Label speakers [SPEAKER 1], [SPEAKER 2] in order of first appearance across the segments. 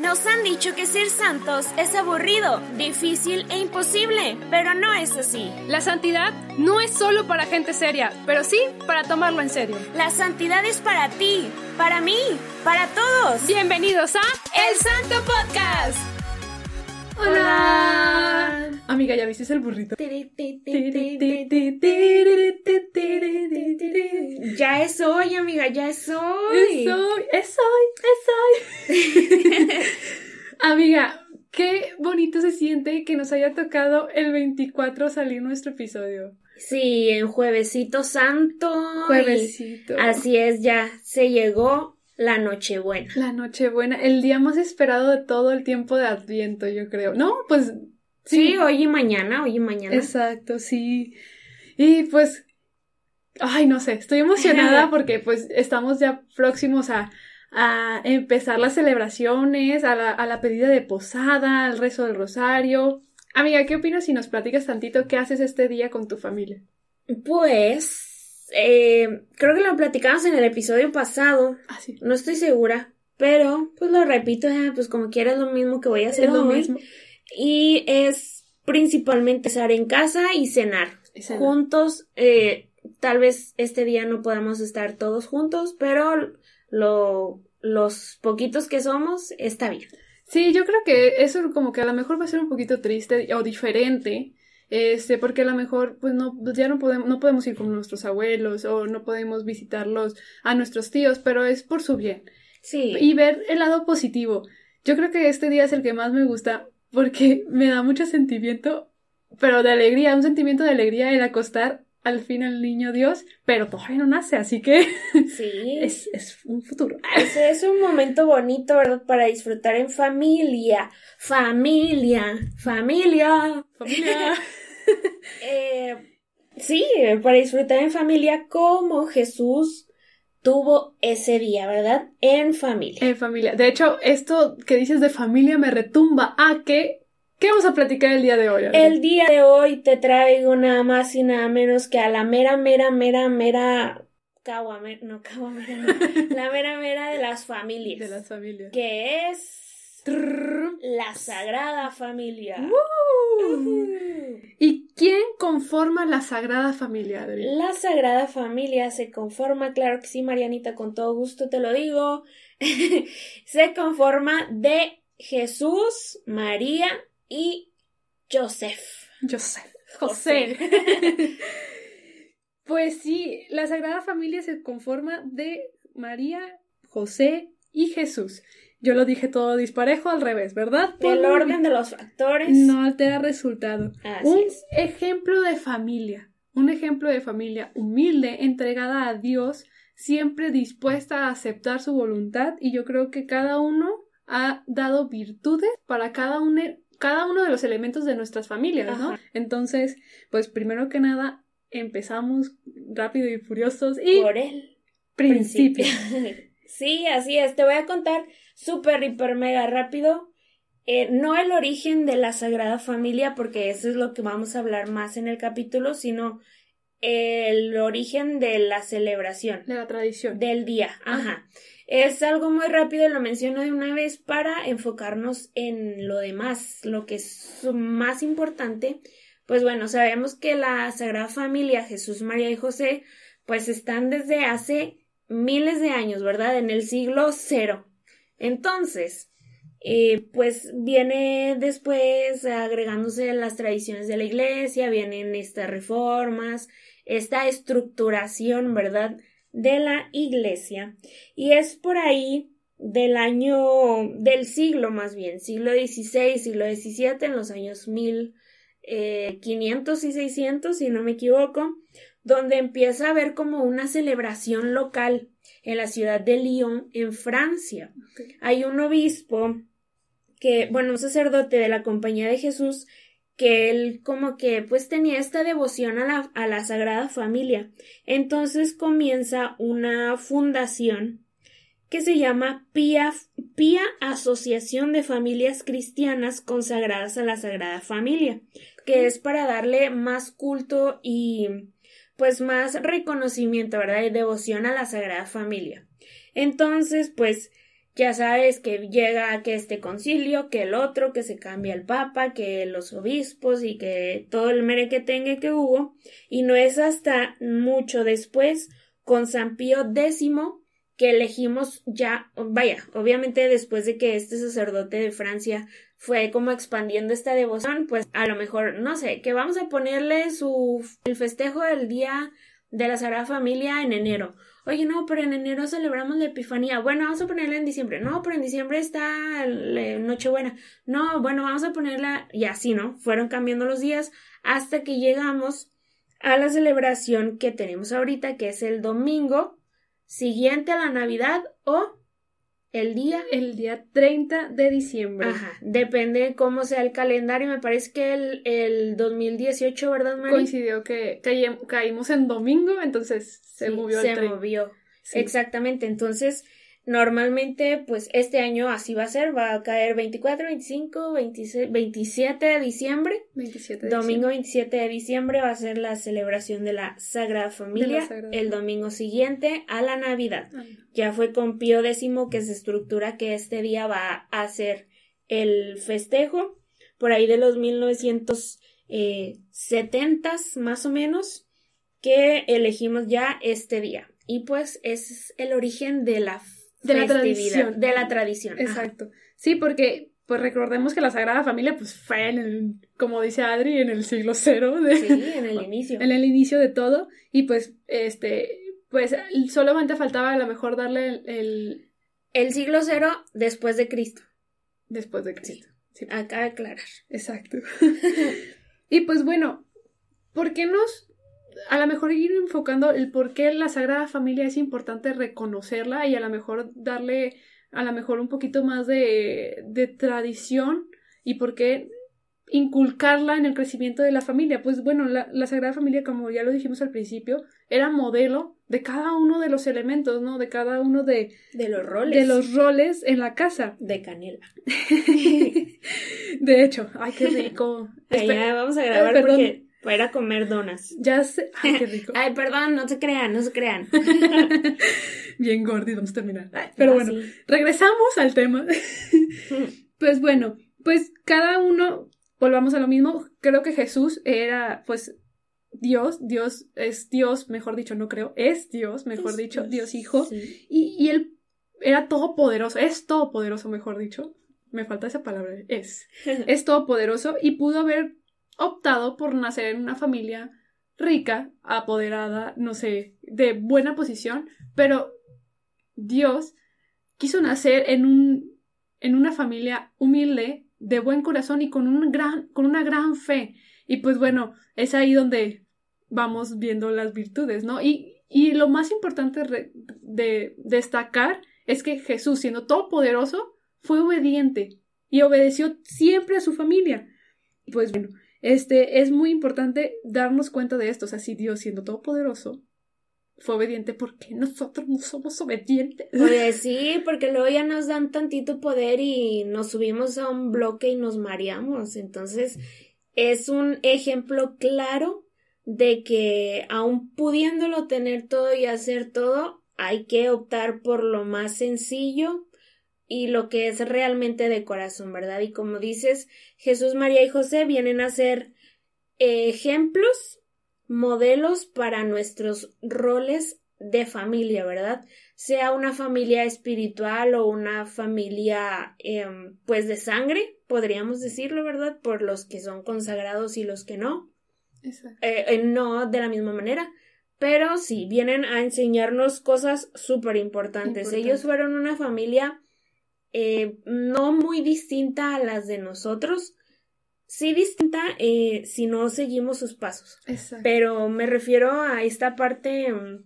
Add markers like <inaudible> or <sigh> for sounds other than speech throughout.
[SPEAKER 1] Nos han dicho que ser santos es aburrido, difícil e imposible, pero no es así.
[SPEAKER 2] La santidad no es solo para gente seria, pero sí para tomarlo en serio.
[SPEAKER 1] La santidad es para ti, para mí, para todos.
[SPEAKER 2] Bienvenidos a
[SPEAKER 1] El Santo Podcast.
[SPEAKER 2] Hola. Amiga, ¿ya viste el burrito?
[SPEAKER 1] Ya es hoy, amiga, ya es hoy.
[SPEAKER 2] Es hoy, es hoy, es hoy. <laughs> Amiga, qué bonito se siente que nos haya tocado el 24 salir nuestro episodio.
[SPEAKER 1] Sí, en Juevesito Santo.
[SPEAKER 2] Juevesito.
[SPEAKER 1] Así es, ya se llegó la Nochebuena.
[SPEAKER 2] La Nochebuena, el día más esperado de todo el tiempo de Adviento, yo creo. No, pues
[SPEAKER 1] Sí, hoy y mañana, hoy y mañana.
[SPEAKER 2] Exacto, sí. Y pues, ay, no sé, estoy emocionada <laughs> porque pues estamos ya próximos a, a empezar las celebraciones, a la, a la pedida de posada, al rezo del rosario. Amiga, ¿qué opinas si nos platicas tantito qué haces este día con tu familia?
[SPEAKER 1] Pues, eh, creo que lo platicamos en el episodio pasado.
[SPEAKER 2] Ah, sí.
[SPEAKER 1] No estoy segura, pero pues lo repito, eh, pues como quieras lo mismo que voy a hacer
[SPEAKER 2] Es lo
[SPEAKER 1] hoy.
[SPEAKER 2] mismo.
[SPEAKER 1] Y es principalmente estar en casa y cenar.
[SPEAKER 2] Y cenar.
[SPEAKER 1] Juntos, eh, tal vez este día no podamos estar todos juntos, pero lo, los poquitos que somos está bien.
[SPEAKER 2] Sí, yo creo que eso como que a lo mejor va a ser un poquito triste o diferente, este, porque a lo mejor pues no, ya no podemos, no podemos ir con nuestros abuelos o no podemos visitarlos a nuestros tíos, pero es por su bien.
[SPEAKER 1] Sí.
[SPEAKER 2] Y ver el lado positivo. Yo creo que este día es el que más me gusta porque me da mucho sentimiento, pero de alegría, un sentimiento de alegría el acostar al fin al niño Dios, pero todavía no nace, así que <laughs>
[SPEAKER 1] sí.
[SPEAKER 2] es, es un futuro.
[SPEAKER 1] Ese es un momento bonito, ¿verdad? Para disfrutar en familia. Familia. Familia.
[SPEAKER 2] Familia. <laughs>
[SPEAKER 1] Eh, sí, para disfrutar en familia como Jesús tuvo ese día, ¿verdad? En familia.
[SPEAKER 2] En familia. De hecho, esto que dices de familia me retumba a que. ¿Qué vamos a platicar el día de hoy?
[SPEAKER 1] El día de hoy te traigo nada más y nada menos que a la mera, mera, mera, mera. Caguamera, no, caguamera, no. <laughs> La mera, mera de las familias.
[SPEAKER 2] De las familias.
[SPEAKER 1] Que es. La Sagrada Familia.
[SPEAKER 2] ¡Woo! ¿Y quién conforma la Sagrada Familia, Adri?
[SPEAKER 1] La Sagrada Familia se conforma, claro que sí, Marianita, con todo gusto te lo digo. <laughs> se conforma de Jesús, María y Joseph.
[SPEAKER 2] José. José. <laughs> pues sí, la Sagrada Familia se conforma de María, José y Jesús. Yo lo dije todo disparejo al revés, ¿verdad? Por-
[SPEAKER 1] orden de los factores.
[SPEAKER 2] No altera resultado.
[SPEAKER 1] Así
[SPEAKER 2] un
[SPEAKER 1] es.
[SPEAKER 2] ejemplo de familia, un ejemplo de familia humilde, entregada a Dios, siempre dispuesta a aceptar su voluntad y yo creo que cada uno ha dado virtudes para cada uno, cada uno de los elementos de nuestras familias, ¿no?
[SPEAKER 1] Ajá.
[SPEAKER 2] Entonces, pues primero que nada empezamos rápido y furiosos y
[SPEAKER 1] Por el
[SPEAKER 2] principio.
[SPEAKER 1] principio. <laughs> sí, así es. Te voy a contar súper, hiper, mega rápido. eh, no el origen de la Sagrada Familia, porque eso es lo que vamos a hablar más en el capítulo, sino el origen de la celebración.
[SPEAKER 2] De la tradición.
[SPEAKER 1] del día. Ajá. Es algo muy rápido, lo menciono de una vez para enfocarnos en lo demás, lo que es más importante. Pues bueno, sabemos que la Sagrada Familia, Jesús, María y José, pues están desde hace miles de años, ¿verdad? En el siglo cero. Entonces, eh, pues viene después agregándose las tradiciones de la iglesia, vienen estas reformas, esta estructuración, ¿verdad? de la iglesia. Y es por ahí del año, del siglo más bien, siglo XVI, siglo XVII, en los años 1500 y 600, si no me equivoco, donde empieza a haber como una celebración local en la ciudad de Lyon, en Francia. Hay un obispo que, bueno, un sacerdote de la Compañía de Jesús, que él como que pues tenía esta devoción a la, a la Sagrada Familia. Entonces comienza una fundación que se llama Pía, Pía Asociación de Familias Cristianas Consagradas a la Sagrada Familia, que es para darle más culto y pues más reconocimiento, ¿verdad? Y devoción a la Sagrada Familia. Entonces, pues ya sabes que llega que este concilio, que el otro, que se cambia el papa, que los obispos y que todo el merequetengue que hubo. Y no es hasta mucho después, con San Pío X, que elegimos ya, vaya, obviamente después de que este sacerdote de Francia fue como expandiendo esta devoción, pues a lo mejor, no sé, que vamos a ponerle su el festejo del día de la Sagrada Familia en enero. Oye, no, pero en enero celebramos la Epifanía. Bueno, vamos a ponerla en diciembre. No, pero en diciembre está Nochebuena. No, bueno, vamos a ponerla y así, ¿no? Fueron cambiando los días hasta que llegamos a la celebración que tenemos ahorita, que es el domingo siguiente a la Navidad o el día.
[SPEAKER 2] El día 30 de diciembre.
[SPEAKER 1] Ajá. Depende cómo sea el calendario. Me parece que el, el 2018, ¿verdad, Mari?
[SPEAKER 2] Coincidió que caímos en domingo, entonces se movió
[SPEAKER 1] el Se movió. Exactamente. Entonces, Normalmente, pues este año así va a ser, va a caer 24, 25, 26, 27 de diciembre. 27 de domingo 27 de diciembre va a ser la celebración de la Sagrada Familia. el domingo siguiente a la Navidad. Ah. Ya fue con Pío X que se estructura que este día va a ser el festejo. Por ahí de los 1970 más o menos que elegimos ya este día. Y pues es el origen de la
[SPEAKER 2] de la tradición.
[SPEAKER 1] De la tradición.
[SPEAKER 2] Exacto. Sí, porque pues recordemos que la Sagrada Familia pues fue en el, como dice Adri, en el siglo cero. De,
[SPEAKER 1] sí, en el inicio. <laughs>
[SPEAKER 2] En el inicio de todo. Y pues, este, pues solamente faltaba a lo mejor darle el...
[SPEAKER 1] El, siglo cero después de Cristo.
[SPEAKER 2] Después de Cristo.
[SPEAKER 1] Sí. Acá aclarar.
[SPEAKER 2] Exacto. <laughs> y pues bueno, ¿por qué nos a lo mejor ir enfocando el por qué la Sagrada Familia es importante reconocerla y a lo mejor darle a lo mejor un poquito más de, de tradición y por qué inculcarla en el crecimiento de la familia. Pues bueno, la, la, Sagrada Familia, como ya lo dijimos al principio, era modelo de cada uno de los elementos, ¿no? De cada uno de,
[SPEAKER 1] de los roles.
[SPEAKER 2] De los roles en la casa.
[SPEAKER 1] De canela. <laughs>
[SPEAKER 2] de hecho, ay, qué rico. <laughs>
[SPEAKER 1] vamos a grabar porque para ir a comer donas.
[SPEAKER 2] Ya sé. Ay, qué rico. <laughs>
[SPEAKER 1] Ay, perdón, no se crean, no se crean. <laughs>
[SPEAKER 2] Bien gordi, vamos a terminar. Pero bueno, regresamos al tema. <laughs> pues bueno, pues cada uno, volvamos a lo mismo. Creo que Jesús era, pues, Dios, Dios es Dios, mejor dicho, no creo, es Dios, mejor dicho, Dios, Hijo. Y, y él era todopoderoso, es todopoderoso, mejor dicho. Me falta esa palabra, es. es todopoderoso y pudo haber optado por nacer en una familia rica, apoderada, no sé, de buena posición, pero Dios quiso nacer en un en una familia humilde, de buen corazón y con un gran con una gran fe. Y pues bueno, es ahí donde vamos viendo las virtudes, ¿no? Y, y lo más importante de destacar es que Jesús, siendo todopoderoso, fue obediente y obedeció siempre a su familia. Pues bueno, este, es muy importante darnos cuenta de esto. O sea, si Dios, siendo todopoderoso, fue obediente, ¿por qué nosotros no somos obedientes?
[SPEAKER 1] Pues <laughs> sí, porque luego ya nos dan tantito poder y nos subimos a un bloque y nos mareamos. Entonces, es un ejemplo claro de que aun pudiéndolo tener todo y hacer todo, hay que optar por lo más sencillo y lo que es realmente de corazón, ¿verdad? Y como dices, Jesús, María y José vienen a ser ejemplos, modelos para nuestros roles de familia, ¿verdad? Sea una familia espiritual o una familia, em, pues, de sangre, podríamos decirlo, ¿verdad? Por los que son consagrados y los que no. Exacto. Eh, eh, no de la misma manera, pero sí, vienen a enseñarnos cosas súper importantes. Ellos fueron una familia eh, no muy distinta a las de nosotros, sí distinta eh, si no seguimos sus pasos. Pero me refiero a esta parte mm,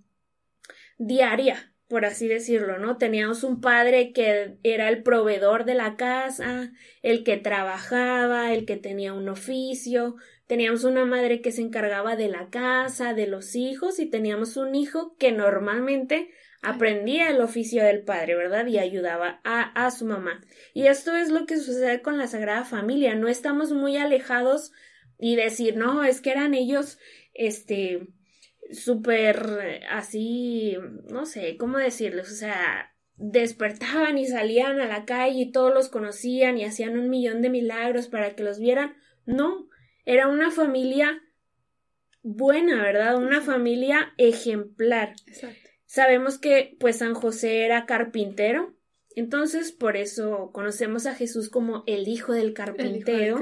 [SPEAKER 1] diaria, por así decirlo, ¿no? Teníamos un padre que era el proveedor de la casa, el que trabajaba, el que tenía un oficio, teníamos una madre que se encargaba de la casa, de los hijos, y teníamos un hijo que normalmente aprendía el oficio del padre, ¿verdad? Y ayudaba a, a, su mamá. Y esto es lo que sucede con la Sagrada Familia. No estamos muy alejados y decir, no, es que eran ellos, este, súper así, no sé, ¿cómo decirles? O sea, despertaban y salían a la calle y todos los conocían y hacían un millón de milagros para que los vieran. No, era una familia buena, ¿verdad? Una familia ejemplar. Exacto. Sabemos que pues San José era carpintero, entonces por eso conocemos a Jesús como el hijo del carpintero,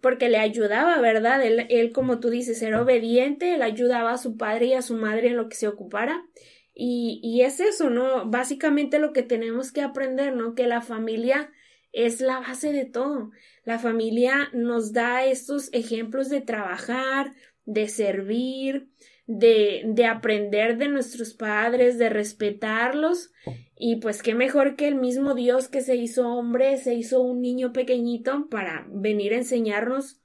[SPEAKER 1] porque le ayudaba, ¿verdad? Él, él, como tú dices, era obediente, él ayudaba a su padre y a su madre en lo que se ocupara. Y, y es eso, ¿no? Básicamente lo que tenemos que aprender, ¿no? Que la familia es la base de todo. La familia nos da estos ejemplos de trabajar, de servir, de, de aprender de nuestros padres, de respetarlos. Y pues qué mejor que el mismo Dios que se hizo hombre, se hizo un niño pequeñito para venir a enseñarnos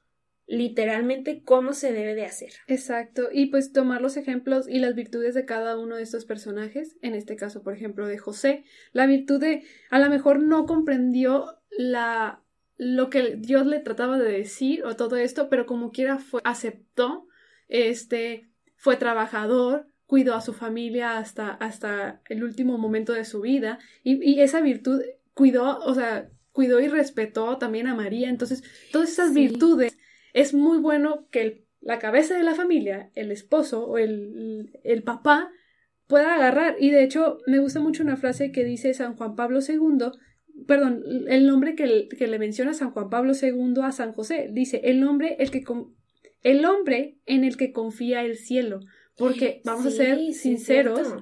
[SPEAKER 1] literalmente cómo se debe de hacer.
[SPEAKER 2] Exacto, y pues tomar los ejemplos y las virtudes de cada uno de estos personajes, en este caso, por ejemplo, de José, la virtud de a lo mejor no comprendió la lo que Dios le trataba de decir o todo esto, pero como quiera fue aceptó este fue trabajador, cuidó a su familia hasta, hasta el último momento de su vida y, esa virtud cuidó, o sea, cuidó y respetó también a María. Entonces, todas esas virtudes es muy bueno que la cabeza de la familia, el esposo o el, el papá, pueda agarrar. Y de hecho, me gusta mucho una frase que dice San Juan Pablo II, perdón, el nombre que, que le menciona San Juan Pablo II a San José. Dice, el nombre el que, el hombre en el que confía el cielo. Porque vamos a ser sinceros,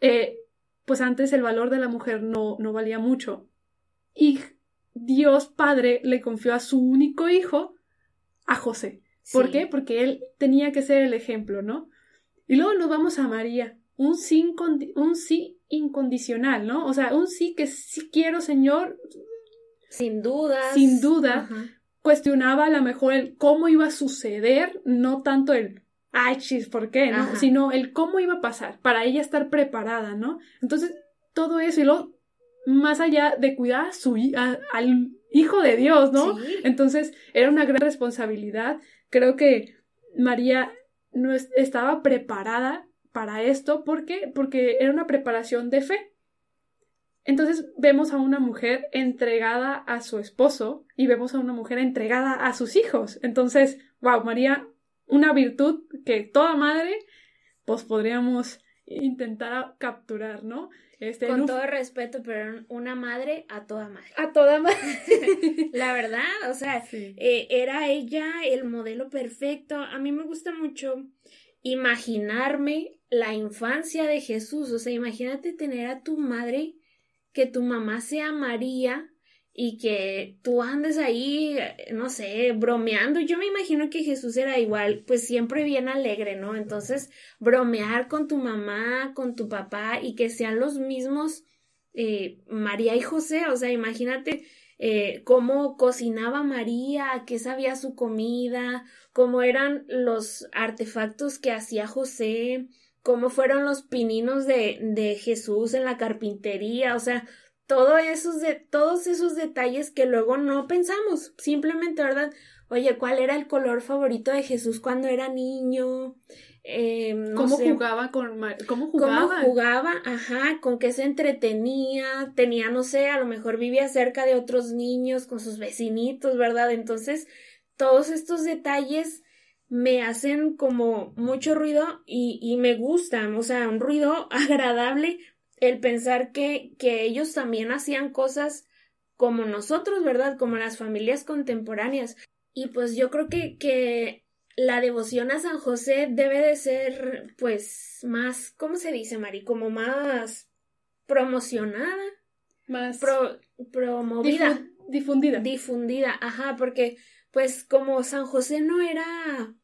[SPEAKER 2] eh, pues antes el valor de la mujer no, no valía mucho. Y Dios Padre le confió a su único hijo, a José. ¿Por qué? Porque él tenía que ser el ejemplo, ¿no? Y luego nos vamos a María, un sí, un sí incondicional, ¿no? O sea, un sí que sí quiero, Señor.
[SPEAKER 1] Sin duda.
[SPEAKER 2] Sin duda cuestionaba a lo mejor el cómo iba a suceder, no tanto el ay, chis, ¿por qué? ¿no? Sino el cómo iba a pasar, para ella estar preparada, ¿no? Entonces, todo eso, y luego, más allá de cuidar a su, al hijo de Dios, ¿no? Entonces, era una gran responsabilidad. Creo que María no estaba preparada para esto. ¿Por qué? Porque era una preparación de fe. Entonces vemos a una mujer entregada a su esposo y vemos a una mujer entregada a sus hijos. Entonces, wow, María, una virtud que toda madre, pues podríamos intentar capturar, ¿no?
[SPEAKER 1] Este, Con todo respeto, pero una madre a toda madre.
[SPEAKER 2] A toda madre. <laughs>
[SPEAKER 1] La verdad, o sea, eh, era ella el modelo perfecto. A mí me gusta mucho imaginarme la infancia de Jesús. O sea, imagínate tener a tu madre que tu mamá sea María y que tú andes ahí, no sé, bromeando. Yo me imagino que Jesús era igual, pues siempre bien alegre, ¿no? Entonces, bromear con tu mamá, con tu papá y que sean los mismos eh, María y José, o sea, imagínate eh, cómo cocinaba María, qué sabía su comida, cómo eran los artefactos que hacía José, cómo fueron los pininos de, de Jesús en la carpintería, o sea, todo esos de, todos esos detalles que luego no pensamos, simplemente, ¿verdad? Oye, ¿cuál era el color favorito de Jesús cuando era niño?
[SPEAKER 2] Eh, ¿Cómo jugaba con cómo jugaba?
[SPEAKER 1] ¿Cómo jugaba? Ajá, con qué se entretenía, tenía, no sé, a lo mejor vivía cerca de otros niños, con sus vecinitos, ¿verdad? Entonces, todos estos detalles me hacen como mucho ruido y, y me gustan, o sea, un ruido <laughs> agradable el pensar que, que ellos también hacían cosas como nosotros, ¿verdad? Como las familias contemporáneas. Y pues yo creo que, que la devoción a San José debe de ser, pues, más, ¿cómo se dice, Mari? Como más promocionada.
[SPEAKER 2] Más
[SPEAKER 1] promovida.
[SPEAKER 2] difundida.
[SPEAKER 1] Difundida, ajá, porque pues como San José no era,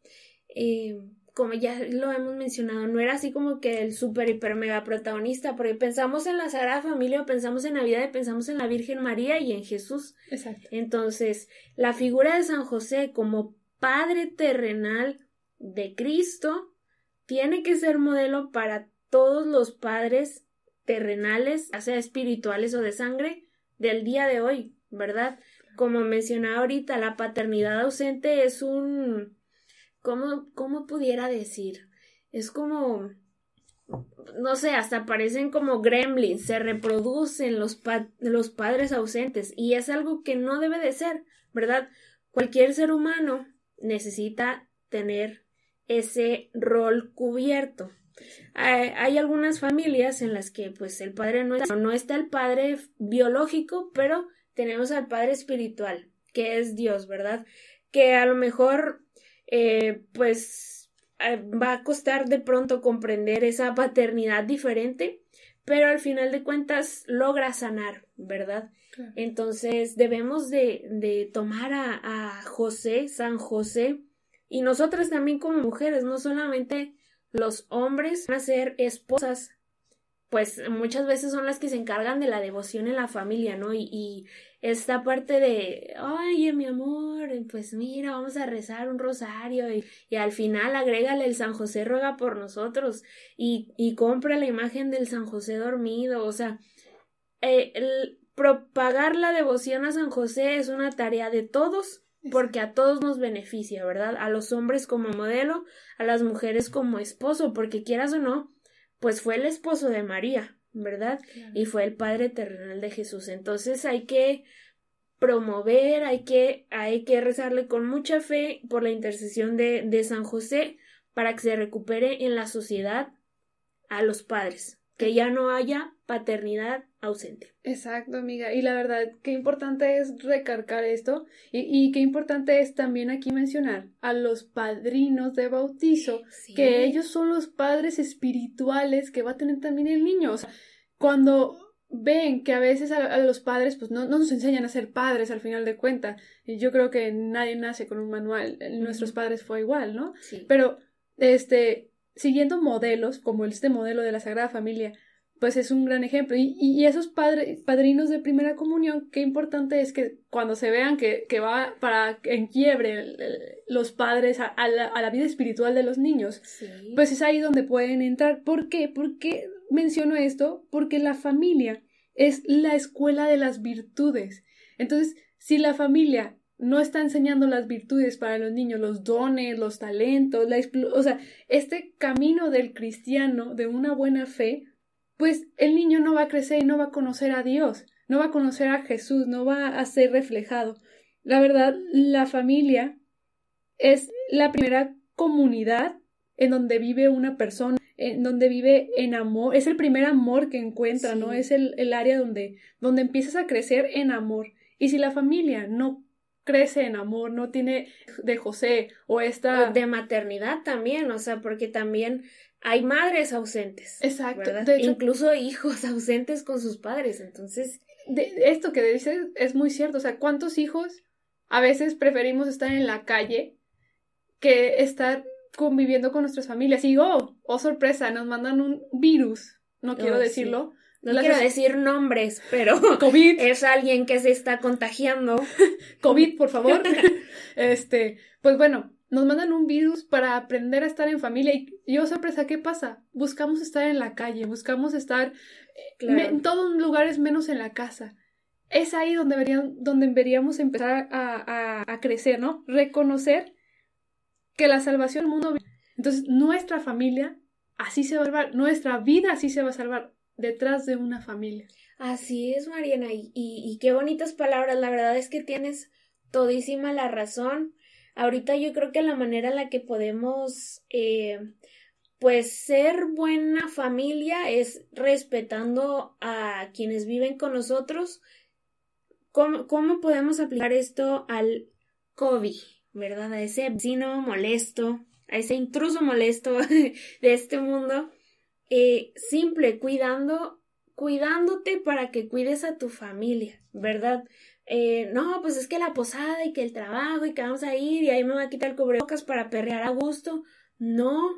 [SPEAKER 1] eh, como ya lo hemos mencionado, no era así como que el super hiper mega protagonista, porque pensamos en la Sagrada Familia, pensamos en Navidad y pensamos en la Virgen María y en Jesús.
[SPEAKER 2] Exacto.
[SPEAKER 1] Entonces, la figura de San José como padre terrenal de Cristo tiene que ser modelo para todos los padres terrenales, ya sea espirituales o de sangre, del día de hoy, ¿verdad? Como mencionaba ahorita, la paternidad ausente es un, ¿cómo, cómo pudiera decir? Es como no sé, hasta parecen como gremlins, se reproducen los, los padres ausentes y es algo que no debe de ser, ¿verdad? Cualquier ser humano necesita tener ese rol cubierto. Hay, algunas familias en las que pues el padre no está, no está el padre biológico, pero tenemos al padre espiritual, que es Dios, ¿verdad? Que a lo mejor eh, pues eh, va a costar de pronto comprender esa paternidad diferente, pero al final de cuentas logra sanar, ¿verdad? Entonces debemos de, de tomar a, a José, San José, y nosotras también como mujeres, no solamente los hombres van a ser esposas, pues muchas veces son las que se encargan de la devoción en la familia, ¿no? Y, y esta parte de, oye, mi amor, pues mira, vamos a rezar un rosario y, y al final agrégale el San José ruega por nosotros y, y compra la imagen del San José dormido, o sea, eh, el propagar la devoción a San José es una tarea de todos porque a todos nos beneficia, ¿verdad? A los hombres como modelo, a las mujeres como esposo, porque quieras o no, pues fue el esposo de María, ¿verdad? Y fue el Padre terrenal de Jesús. Entonces hay que promover, hay que, hay que rezarle con mucha fe por la intercesión de, de San José para que se recupere en la sociedad a los padres, que ya no haya paternidad ausente.
[SPEAKER 2] Exacto, amiga. Y la verdad, qué importante es recargar esto y, y qué importante es también aquí mencionar a los padrinos de bautizo, que ellos son los padres espirituales que va a tener también el niño. O sea, cuando ven que a veces a, los padres pues no, no, nos enseñan a ser padres al final de cuentas. Y yo creo que nadie nace con un manual. Nuestros padres fue igual, ¿no? Sí. Pero, este, siguiendo modelos, como este modelo de la Sagrada Familia, pues es un gran ejemplo. Y, y esos padres, padrinos de primera comunión, qué importante es que cuando se vean que, que va para en quiebre los padres a, la, a, la, vida espiritual de los niños, pues es ahí donde pueden entrar. ¿Por qué? ¿Por qué menciono esto? Porque la familia es la escuela de las virtudes. Entonces, si la familia no está enseñando las virtudes para los niños, los dones, los talentos, la o sea, este camino del cristiano de una buena fe, pues el niño no va a crecer y no va a conocer a Dios, no va a conocer a Jesús, no va a ser reflejado. La verdad, la familia es la primera comunidad en donde vive una persona, en donde vive en amor, es el primer amor que encuentra, ¿no? Es el, el área donde, donde empiezas a crecer en amor. Y si la familia no crece en amor, no tiene de José o esta...
[SPEAKER 1] de maternidad también, o sea, porque también hay madres ausentes. Exacto. Incluso hijos <laughs> ausentes con sus padres. Entonces.
[SPEAKER 2] De, esto que dices es muy cierto. O sea, ¿cuántos hijos a veces preferimos estar en la calle que estar conviviendo con nuestras familias? Y oh, oh sorpresa, nos mandan un virus. No quiero decirlo.
[SPEAKER 1] No quiero decir nombres, pero <laughs>
[SPEAKER 2] COVID.
[SPEAKER 1] es alguien que se está contagiando. <laughs>
[SPEAKER 2] COVID, por favor. este, pues bueno, nos mandan un virus para aprender a estar en familia y yo sorpresa, ¿qué pasa? Buscamos estar en la calle, buscamos estar eh, en todos lugares menos en la casa. Es ahí donde, deberíamos, donde deberíamos empezar a, a, crecer, ¿no? Reconocer que la salvación del mundo... Entonces, nuestra familia así se va a salvar, nuestra vida así se va a salvar detrás de una familia.
[SPEAKER 1] Así es, Mariana, y, y qué bonitas palabras, la verdad es que tienes todísima la razón ahorita yo creo que la manera en la que podemos eh, pues ser buena familia es respetando a quienes viven con nosotros. ¿Cómo, cómo podemos aplicar esto al COVID? ¿Verdad? A ese vecino molesto, a ese intruso molesto <laughs> de este mundo. Eh, simple, cuidando, cuidándote para que cuides a tu familia, ¿verdad? Eh, no, pues es que la posada y que el trabajo y que vamos a ir y ahí me va a quitar el cubrebocas para perrear a gusto. No,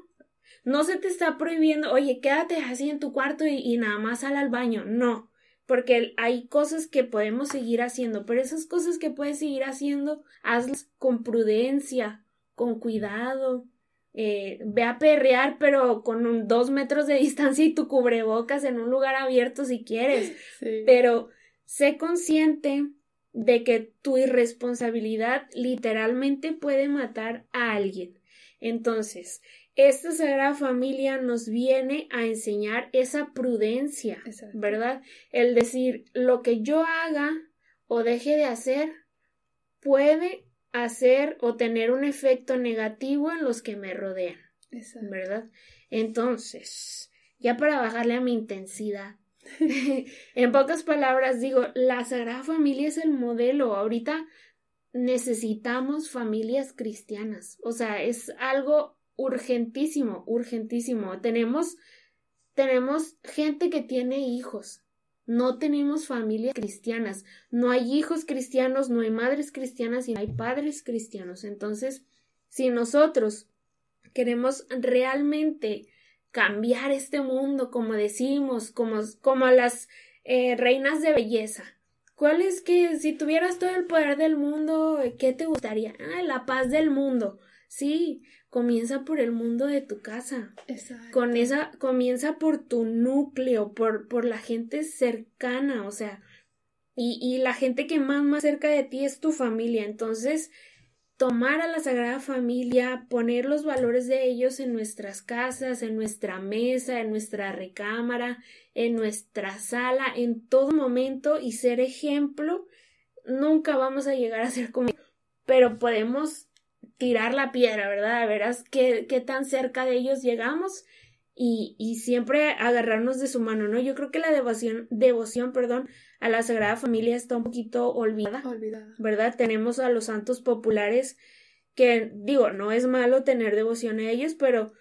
[SPEAKER 1] no se te está prohibiendo, oye, quédate así en tu cuarto y, y nada más sal al baño. No, porque hay cosas que podemos seguir haciendo, pero esas cosas que puedes seguir haciendo, hazlas con prudencia, con cuidado. Eh, ve a perrear, pero con un, dos metros de <laughs> distancia y tu cubrebocas en un lugar abierto si quieres. Pero sé consciente de que tu irresponsabilidad literalmente puede matar a alguien. Entonces, esta Sagrada Familia nos viene a enseñar esa prudencia, ¿verdad? El decir, lo que yo haga o deje de hacer puede hacer o tener un efecto negativo en los que me rodean, ¿verdad? Entonces, ya para bajarle a mi intensidad, <laughs> en pocas palabras digo, la Sagrada Familia es el modelo. Ahorita necesitamos familias cristianas. O sea, es algo urgentísimo, urgentísimo. Tenemos, tenemos gente que tiene hijos. No tenemos familias cristianas. No hay hijos cristianos, no hay madres cristianas y no hay padres cristianos. Entonces, si nosotros queremos realmente cambiar este mundo, como decimos, como, como las eh, reinas de belleza. ¿Cuál es que si tuvieras todo el poder del mundo, qué te gustaría? Ah, la paz del mundo. Sí, comienza por el mundo de tu casa. Exacto. Con esa, comienza por tu núcleo, por, por la gente cercana, o sea, y, y la gente que más, más cerca de ti es tu familia. Entonces, tomar a la Sagrada Familia, poner los valores de ellos en nuestras casas, en nuestra mesa, en nuestra recámara, en nuestra sala, en todo momento y ser ejemplo, nunca vamos a llegar a ser como pero podemos tirar la piedra, ¿verdad? Verás qué, qué tan cerca de ellos llegamos y, y siempre agarrarnos de su mano, ¿no? Yo creo que la devoción, devoción, perdón, a la Sagrada Familia está un poquito olvidada, olvidada, ¿verdad? Tenemos a los santos populares que, digo, no es malo tener devoción a ellos, pero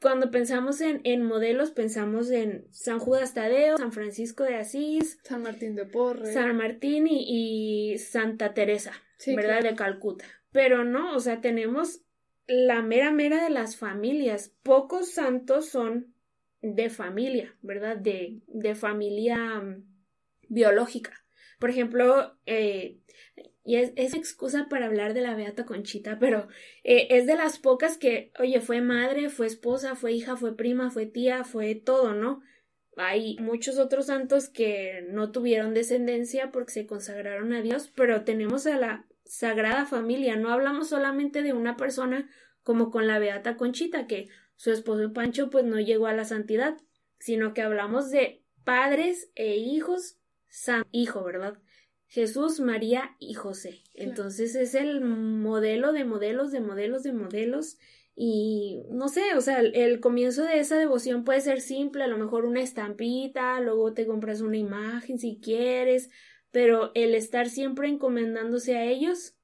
[SPEAKER 1] cuando pensamos en, en modelos, pensamos en San Judas Tadeo, San Francisco de Asís,
[SPEAKER 2] San Martín de Porres,
[SPEAKER 1] San Martín y, Santa Teresa, ¿verdad? De Calcuta. Pero no, o sea, tenemos la mera mera de las familias. Pocos santos son de familia, ¿verdad? De, de familia mm, biológica. Por ejemplo, eh, y es, es, excusa para hablar de la Beata Conchita, pero eh, es de las pocas que, oye, fue madre, fue esposa, fue hija, fue prima, fue tía, fue todo, ¿no? Hay muchos otros santos que no tuvieron descendencia porque se consagraron a Dios, pero tenemos a la Sagrada Familia. No hablamos solamente de una persona como con la Beata Conchita, que su esposo Pancho pues no llegó a la santidad, sino que hablamos de padres e hijos, san hijo, ¿verdad? Jesús, María y José. Entonces es el modelo de modelos, de modelos, de modelos. Y no sé, o sea, el, comienzo de esa devoción puede ser simple, a lo mejor una estampita, luego te compras una imagen si quieres, pero el estar siempre encomendándose a ellos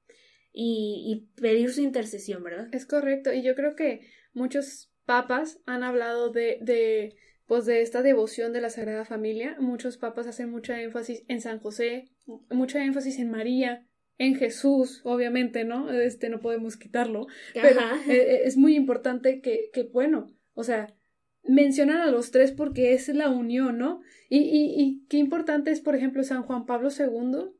[SPEAKER 1] y, pedir su intercesión, ¿verdad?
[SPEAKER 2] Es correcto, y yo creo que muchos papas han hablado de, de, pues de esta devoción de la Sagrada Familia. Muchos papas hacen mucha énfasis en San José, mucha énfasis en María, en Jesús, obviamente, ¿no? Este no podemos quitarlo, pero e, e, es muy importante que, que, bueno, o sea, mencionan a los tres porque es la unión, ¿no? Y, y, qué importante es, por ejemplo, San Juan Pablo II,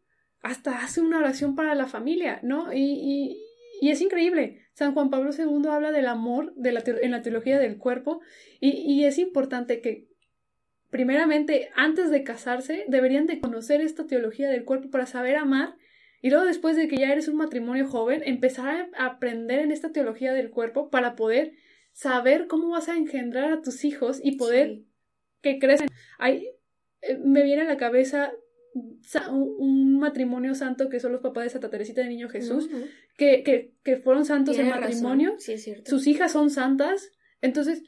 [SPEAKER 2] hasta hace una oración para la familia, ¿no? Y, y, es increíble. San Juan Pablo II habla del amor en la teología del cuerpo y, y es importante que, primeramente, antes de casarse, deberían de conocer esta teología del cuerpo para saber amar y luego después de que ya eres un matrimonio joven, empezar a aprender en esta teología del cuerpo para poder saber cómo vas a engendrar a tus hijos y poder que crecen. Hay, eh, me viene a la cabeza un matrimonio santo que son los papás de Santa Teresita de Niño Jesús, que, que, que, fueron santos en matrimonio, sus hijas son santas, entonces,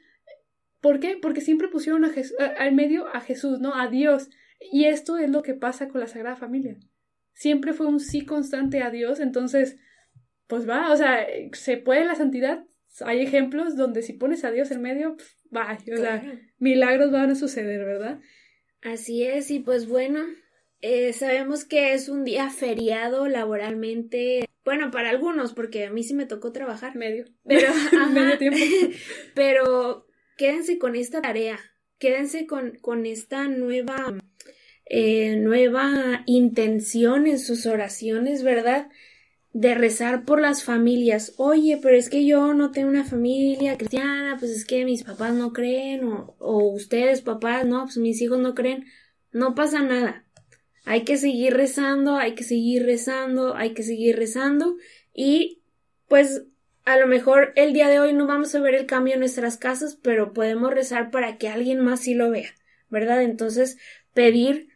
[SPEAKER 2] ¿por qué? Porque siempre pusieron a al medio a Jesús, ¿no? A Dios. Y esto es lo que pasa con la Sagrada Familia. Siempre fue un sí constante a Dios, entonces, pues va, o sea, se puede la santidad. Hay ejemplos donde si pones a Dios en medio, va, o sea, milagros van a suceder, ¿verdad?
[SPEAKER 1] Así es, y pues bueno, eh, sabemos que es un día feriado laboralmente. Bueno, para algunos, porque a mí sí me tocó trabajar.
[SPEAKER 2] Medio.
[SPEAKER 1] Pero, <laughs> Medio tiempo. <laughs> Pero quédense con esta tarea. Quédense con, con esta nueva, eh, nueva intención en sus oraciones, ¿verdad? De rezar por las familias. Oye, pero es que yo no tengo una familia cristiana, pues es que mis papás no creen, o, o ustedes, papás, no, pues mis hijos no creen. No pasa nada hay que seguir rezando, hay que seguir rezando, hay que seguir rezando y pues a lo mejor el día de hoy no vamos a ver el cambio en nuestras casas, pero podemos rezar para que alguien más sí lo vea, ¿verdad? Entonces, pedir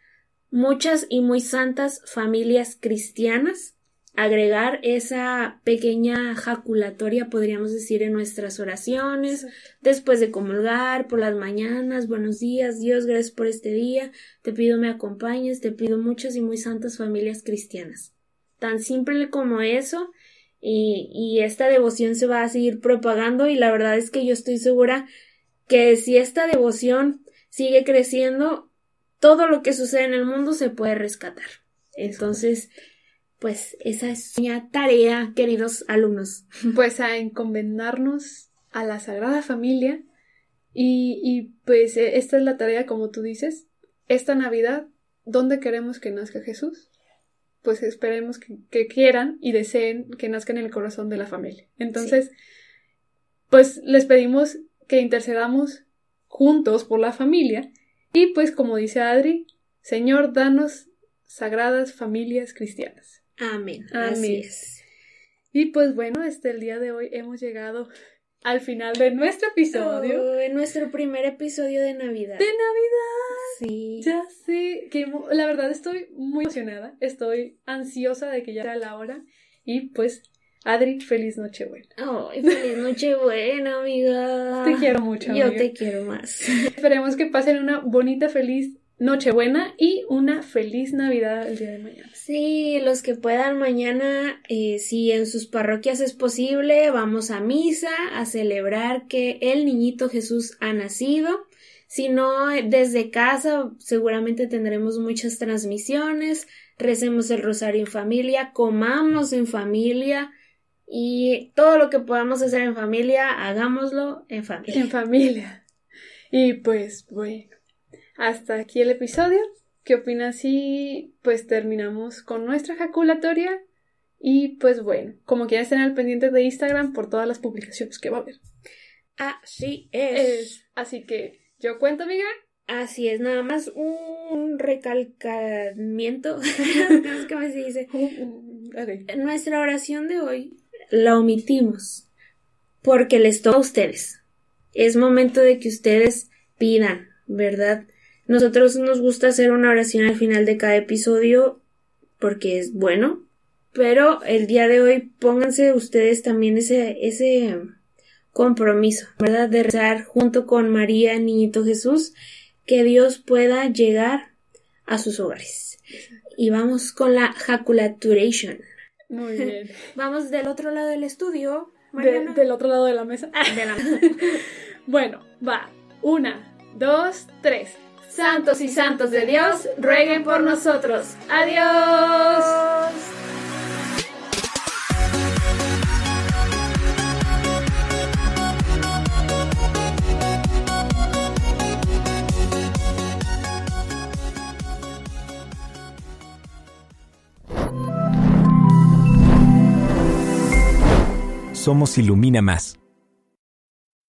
[SPEAKER 1] muchas y muy santas familias cristianas, agregar esa pequeña jaculatoria, podríamos decir, en nuestras oraciones, después de comulgar, por las mañanas, buenos días, Dios, gracias por este día, te pido me acompañes, te pido muchas y muy santas familias cristianas. Tan simple como eso, y, y esta devoción se va a seguir propagando y la verdad es que yo estoy segura que si esta devoción sigue creciendo, todo lo que sucede en el mundo se puede rescatar. Entonces, pues esa es mi tarea, queridos alumnos. <laughs>
[SPEAKER 2] Pues a encomendarnos a la Sagrada Familia y, y pues e, esta es la tarea, como tú dices, esta Navidad, ¿dónde queremos que nazca Jesús? Pues esperemos que, quieran y deseen que nazca en el corazón de la familia. Entonces, pues les pedimos que intercedamos juntos por la familia y pues como dice Adri, Señor, danos sagradas familias cristianas.
[SPEAKER 1] Amén. Amén.
[SPEAKER 2] Y pues bueno, este el día de hoy hemos llegado al final de nuestro episodio.
[SPEAKER 1] Oh, en nuestro primer episodio de Navidad.
[SPEAKER 2] De Navidad.
[SPEAKER 1] Sí.
[SPEAKER 2] Ya sé. Que la verdad estoy muy emocionada. Estoy ansiosa de que ya sea la hora. Y pues Adri, feliz Nochebuena.
[SPEAKER 1] Ay, feliz Nochebuena, amiga.
[SPEAKER 2] Te quiero mucho. Amiga.
[SPEAKER 1] Yo te quiero más. <laughs>
[SPEAKER 2] Esperemos que pasen una bonita, feliz Nochebuena y una feliz Navidad el día de mañana.
[SPEAKER 1] Sí, los que puedan mañana, eh, si en sus parroquias es posible, vamos a misa a celebrar que el niñito Jesús ha nacido. Si no, desde casa seguramente tendremos muchas transmisiones, recemos el rosario en familia, comamos en familia, y todo lo que podamos hacer en familia, hagámoslo en familia.
[SPEAKER 2] En familia. Y pues bueno, hasta aquí el episodio. ¿Qué opinas si pues terminamos con nuestra jaculatoria? Y pues bueno, como quieran estén al pendiente de Instagram por todas las publicaciones que va a haber.
[SPEAKER 1] Así es.
[SPEAKER 2] Así que, ¿yo cuento, amiga?
[SPEAKER 1] Así es, nada más un recalcamiento. <laughs> ¿Cómo se dice? Nuestra oración de hoy la omitimos porque les toca a ustedes. Es momento de que ustedes pidan, ¿verdad? Nosotros nos gusta hacer una oración al final de cada episodio porque es bueno, pero el día de hoy pónganse ustedes también ese, ese compromiso, ¿verdad? De rezar junto con María, Niñito Jesús, que Dios pueda llegar a sus hogares. Y vamos con la jaculaturation.
[SPEAKER 2] Muy bien. <laughs>
[SPEAKER 1] Vamos del otro lado del estudio.
[SPEAKER 2] del otro lado de la mesa.
[SPEAKER 1] De la <laughs>
[SPEAKER 2] bueno, va. Una, dos, tres.
[SPEAKER 1] Santos y santos de Dios, rueguen por nosotros. Adiós.
[SPEAKER 3] Somos Ilumina Más.